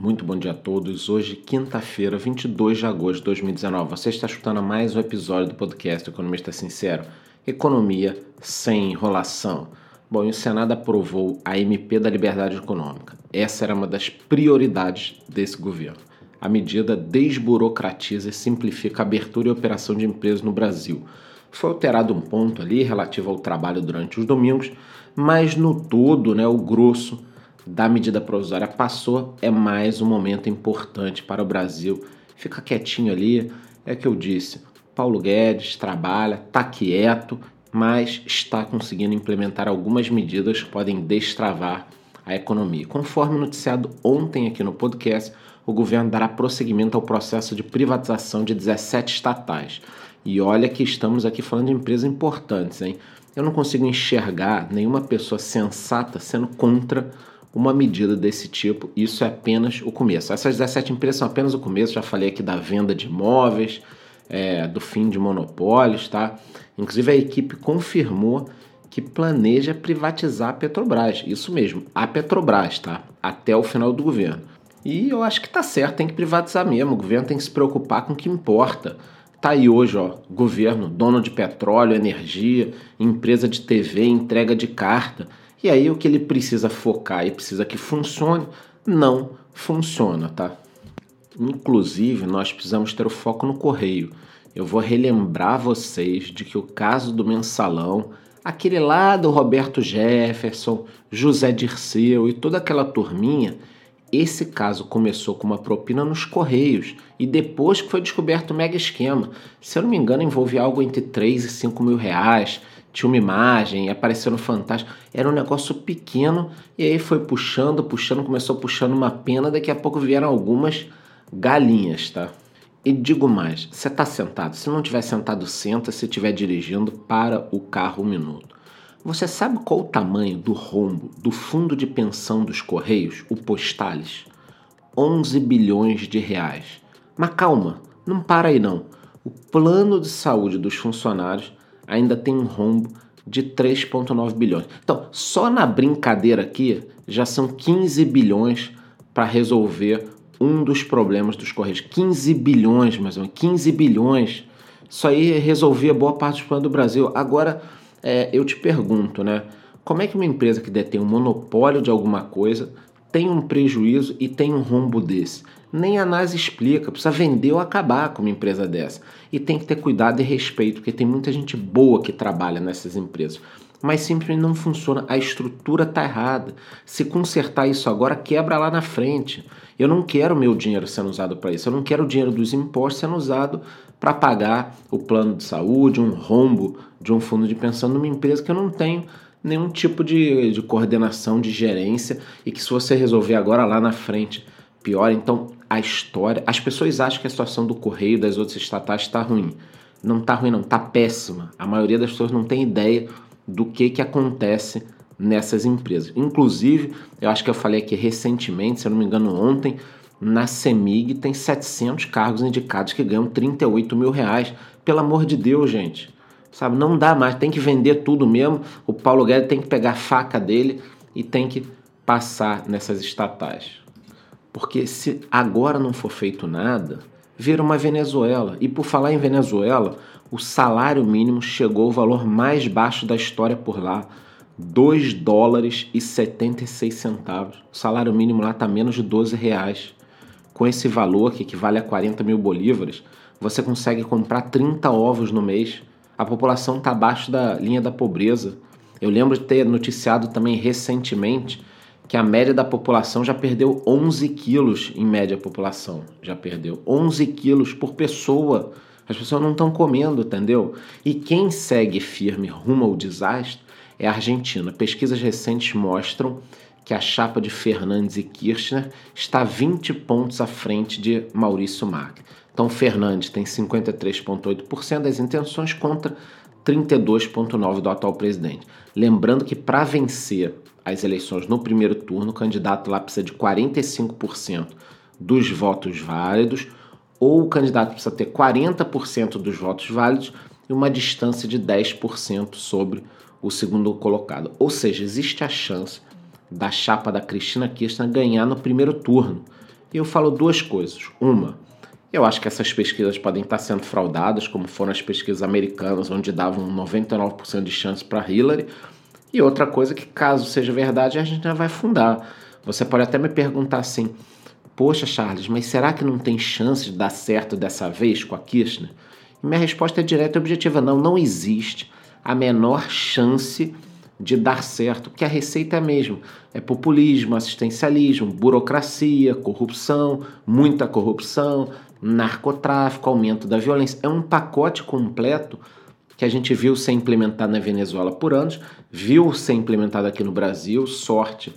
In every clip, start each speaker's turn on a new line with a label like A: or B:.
A: Muito bom dia a todos. Hoje, quinta-feira, 22 de agosto de 2019. Você está escutando mais um episódio do podcast Economista Sincero. Economia sem enrolação. Bom, e o Senado aprovou a MP da Liberdade Econômica. Essa era uma das prioridades desse governo. A medida desburocratiza e simplifica a abertura e operação de empresas no Brasil. Foi alterado um ponto ali relativo ao trabalho durante os domingos, mas no todo, né, o grosso da medida provisória passou, é mais um momento importante para o Brasil. Fica quietinho ali, é que eu disse. Paulo Guedes trabalha, está quieto, mas está conseguindo implementar algumas medidas que podem destravar a economia. Conforme noticiado ontem aqui no podcast, o governo dará prosseguimento ao processo de privatização de 17 estatais. E olha que estamos aqui falando de empresas importantes, hein? Eu não consigo enxergar nenhuma pessoa sensata sendo contra uma medida desse tipo. Isso é apenas o começo. Essas 17 empresas são apenas o começo. Já falei aqui da venda de imóveis, é, do fim de monopólios, tá? Inclusive a equipe confirmou que planeja privatizar a Petrobras. Isso mesmo, a Petrobras, tá? Até o final do governo. E eu acho que tá certo, tem que privatizar mesmo. O governo tem que se preocupar com o que importa. Tá aí hoje, ó, governo, dono de petróleo, energia, empresa de TV, entrega de carta. E aí o que ele precisa focar e precisa que funcione, não funciona, tá? Inclusive, nós precisamos ter o foco no correio. Eu vou relembrar vocês de que o caso do mensalão, aquele lá do Roberto Jefferson, José Dirceu e toda aquela turminha, esse caso começou com uma propina nos Correios e depois que foi descoberto o mega esquema. Se eu não me engano, envolvia algo entre 3 e 5 mil reais tinha uma imagem, apareceu no Fantástico. Era um negócio pequeno e aí foi puxando, puxando, começou puxando uma pena. Daqui a pouco vieram algumas galinhas, tá? E digo mais: você está sentado. Se não tiver sentado, senta. Se estiver dirigindo, para o carro um minuto. Você sabe qual o tamanho do rombo do fundo de pensão dos Correios, o Postales? 11 bilhões de reais. Mas calma, não para aí não. O plano de saúde dos funcionários ainda tem um rombo de 3,9 bilhões. Então, só na brincadeira aqui já são 15 bilhões para resolver um dos problemas dos Correios. 15 bilhões, mais ou menos, 15 bilhões. Isso aí resolvia boa parte dos problemas do Brasil. Agora, é, eu te pergunto, né? Como é que uma empresa que detém um monopólio de alguma coisa tem um prejuízo e tem um rombo desse? Nem a NASA explica, precisa vender ou acabar com uma empresa dessa. E tem que ter cuidado e respeito, porque tem muita gente boa que trabalha nessas empresas. Mas simplesmente não funciona, a estrutura está errada. Se consertar isso agora, quebra lá na frente. Eu não quero meu dinheiro sendo usado para isso, eu não quero o dinheiro dos impostos sendo usado para pagar o plano de saúde, um rombo de um fundo de pensão numa empresa que eu não tenho nenhum tipo de, de coordenação, de gerência e que se você resolver agora lá na frente pior. Então, a história. As pessoas acham que a situação do Correio das outras estatais está ruim. Não está ruim, não, está péssima. A maioria das pessoas não tem ideia do que, que acontece nessas empresas. Inclusive, eu acho que eu falei aqui recentemente, se eu não me engano, ontem, na CEMIG tem 700 cargos indicados que ganham 38 mil reais. Pelo amor de Deus, gente. Sabe, não dá mais, tem que vender tudo mesmo. O Paulo Guedes tem que pegar a faca dele e tem que passar nessas estatais. Porque se agora não for feito nada, vira uma Venezuela. E por falar em Venezuela, o salário mínimo chegou ao valor mais baixo da história por lá. 2 dólares e 76 centavos. O salário mínimo lá está menos de 12 reais. Com esse valor, que equivale a 40 mil bolívares, você consegue comprar 30 ovos no mês. A população está abaixo da linha da pobreza. Eu lembro de ter noticiado também recentemente que a média da população já perdeu 11 quilos em média a população. Já perdeu 11 quilos por pessoa. As pessoas não estão comendo, entendeu? E quem segue firme rumo ao desastre é a Argentina. Pesquisas recentes mostram que a chapa de Fernandes e Kirchner está 20 pontos à frente de Maurício Macri. Então, Fernandes tem 53,8% das intenções contra 32,9% do atual presidente. Lembrando que para vencer as eleições no primeiro turno, o candidato lá precisa de 45% dos votos válidos, ou o candidato precisa ter 40% dos votos válidos e uma distância de 10% sobre o segundo colocado. Ou seja, existe a chance da chapa da Cristina Kirchner ganhar no primeiro turno. E eu falo duas coisas. Uma, eu acho que essas pesquisas podem estar sendo fraudadas, como foram as pesquisas americanas, onde davam 99% de chance para Hillary. E outra coisa que, caso seja verdade, a gente já vai fundar. Você pode até me perguntar assim: Poxa, Charles, mas será que não tem chance de dar certo dessa vez com a Kirchner? E minha resposta é direta e objetiva: não, não existe a menor chance de dar certo, porque a receita é a mesma: é populismo, assistencialismo, burocracia, corrupção, muita corrupção, narcotráfico, aumento da violência. É um pacote completo que a gente viu ser implementado na Venezuela por anos, viu ser implementado aqui no Brasil. Sorte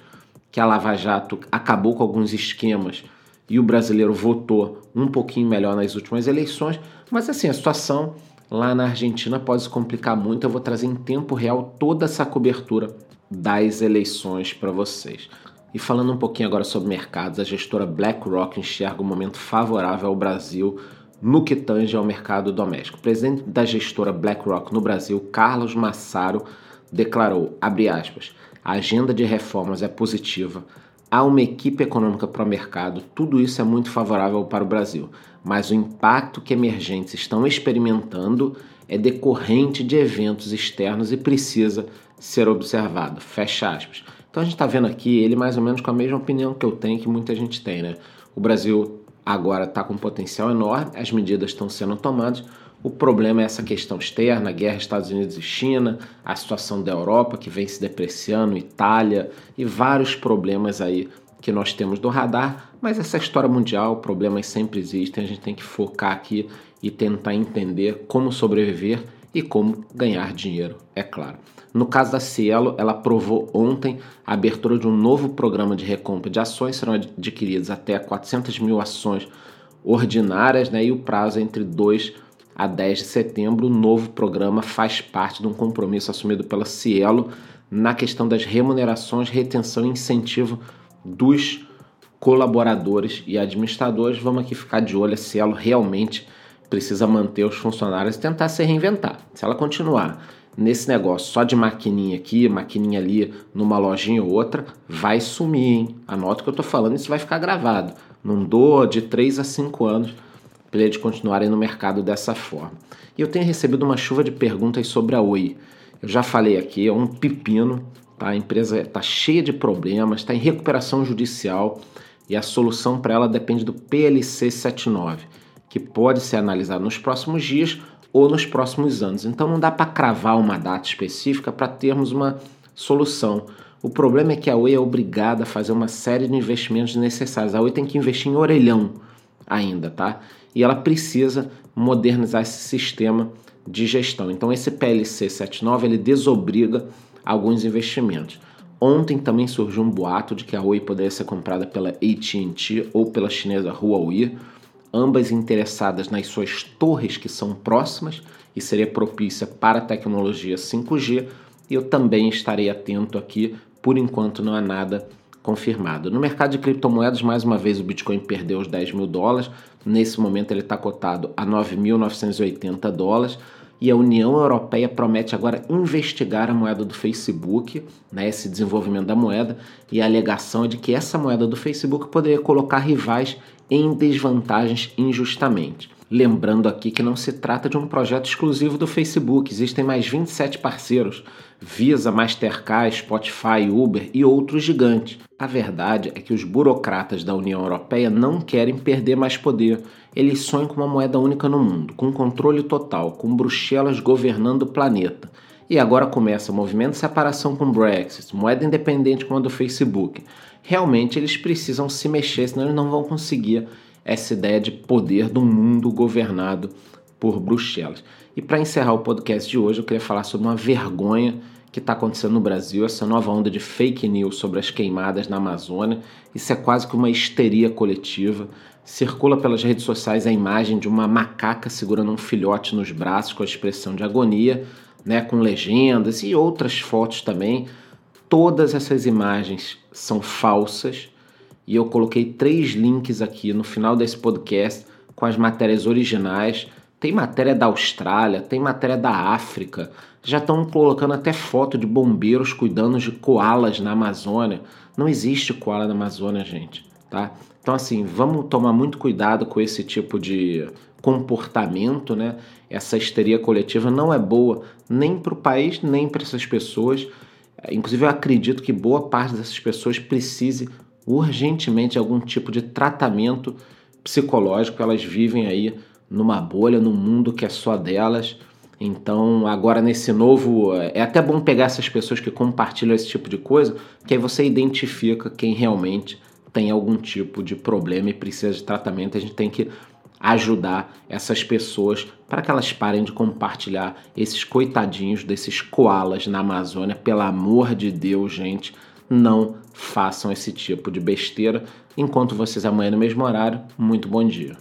A: que a Lava Jato acabou com alguns esquemas e o brasileiro votou um pouquinho melhor nas últimas eleições. Mas assim, a situação lá na Argentina pode se complicar muito. Eu vou trazer em tempo real toda essa cobertura das eleições para vocês. E falando um pouquinho agora sobre mercados, a gestora BlackRock enxerga um momento favorável ao Brasil no que tange ao mercado doméstico. O presidente da gestora BlackRock no Brasil, Carlos Massaro, declarou, aspas, a agenda de reformas é positiva, há uma equipe econômica para o mercado, tudo isso é muito favorável para o Brasil, mas o impacto que emergentes estão experimentando é decorrente de eventos externos e precisa ser observado. Fecha aspas. Então a gente está vendo aqui ele mais ou menos com a mesma opinião que eu tenho, que muita gente tem, né? O Brasil agora está com potencial enorme, as medidas estão sendo tomadas. O problema é essa questão externa, a guerra Estados Unidos e China, a situação da Europa que vem se depreciando, Itália e vários problemas aí que nós temos do radar. Mas essa história mundial, problemas sempre existem, a gente tem que focar aqui e tentar entender como sobreviver e como ganhar dinheiro, é claro. No caso da Cielo, ela aprovou ontem a abertura de um novo programa de recompra de ações, serão adquiridas até 400 mil ações ordinárias, né, e o prazo é entre 2 a 10 de setembro. O novo programa faz parte de um compromisso assumido pela Cielo na questão das remunerações, retenção e incentivo dos colaboradores e administradores. Vamos aqui ficar de olho, a Cielo realmente precisa manter os funcionários e tentar se reinventar. Se ela continuar nesse negócio só de maquininha aqui, maquininha ali, numa lojinha ou outra, vai sumir, hein? Anota o que eu tô falando, isso vai ficar gravado. Não dou de 3 a 5 anos para eles continuarem no mercado dessa forma. E eu tenho recebido uma chuva de perguntas sobre a Oi. Eu já falei aqui, é um pepino, tá? a empresa está cheia de problemas, está em recuperação judicial e a solução para ela depende do PLC 79, que pode ser analisado nos próximos dias ou nos próximos anos. Então não dá para cravar uma data específica para termos uma solução. O problema é que a Oi é obrigada a fazer uma série de investimentos necessários. A Oi tem que investir em orelhão ainda, tá? E ela precisa modernizar esse sistema de gestão. Então esse PLC 79 ele desobriga alguns investimentos. Ontem também surgiu um boato de que a Oi poderia ser comprada pela AT&T ou pela chinesa Huawei ambas interessadas nas suas torres que são próximas e seria propícia para a tecnologia 5G. E eu também estarei atento aqui, por enquanto não há nada confirmado. No mercado de criptomoedas, mais uma vez o Bitcoin perdeu os 10 mil dólares. Nesse momento ele está cotado a 9.980 dólares. E a União Europeia promete agora investigar a moeda do Facebook, né, esse desenvolvimento da moeda, e a alegação é de que essa moeda do Facebook poderia colocar rivais em desvantagens injustamente. Lembrando aqui que não se trata de um projeto exclusivo do Facebook, existem mais 27 parceiros, Visa, Mastercard, Spotify, Uber e outros gigantes. A verdade é que os burocratas da União Europeia não querem perder mais poder. Eles sonham com uma moeda única no mundo, com controle total, com Bruxelas governando o planeta. E agora começa o movimento de separação com o Brexit, moeda independente como a do Facebook. Realmente eles precisam se mexer, senão eles não vão conseguir essa ideia de poder do mundo governado por Bruxelas. E para encerrar o podcast de hoje, eu queria falar sobre uma vergonha que está acontecendo no Brasil, essa nova onda de fake news sobre as queimadas na Amazônia. Isso é quase que uma histeria coletiva. Circula pelas redes sociais a imagem de uma macaca segurando um filhote nos braços com a expressão de agonia né, com legendas e outras fotos também. Todas essas imagens são falsas e eu coloquei três links aqui no final desse podcast com as matérias originais. Tem matéria da Austrália, tem matéria da África. Já estão colocando até foto de bombeiros cuidando de koalas na Amazônia. Não existe koala na Amazônia, gente. tá? Então assim, vamos tomar muito cuidado com esse tipo de comportamento, né? Essa histeria coletiva não é boa nem para o país, nem para essas pessoas. Inclusive, eu acredito que boa parte dessas pessoas precise urgentemente algum tipo de tratamento psicológico. Elas vivem aí numa bolha, num mundo que é só delas. Então, agora nesse novo. É até bom pegar essas pessoas que compartilham esse tipo de coisa, que aí você identifica quem realmente tem algum tipo de problema e precisa de tratamento. A gente tem que ajudar essas pessoas para que elas parem de compartilhar esses coitadinhos desses koalas na Amazônia. Pelo amor de Deus, gente, não façam esse tipo de besteira. Enquanto vocês amanhã no mesmo horário, muito bom dia.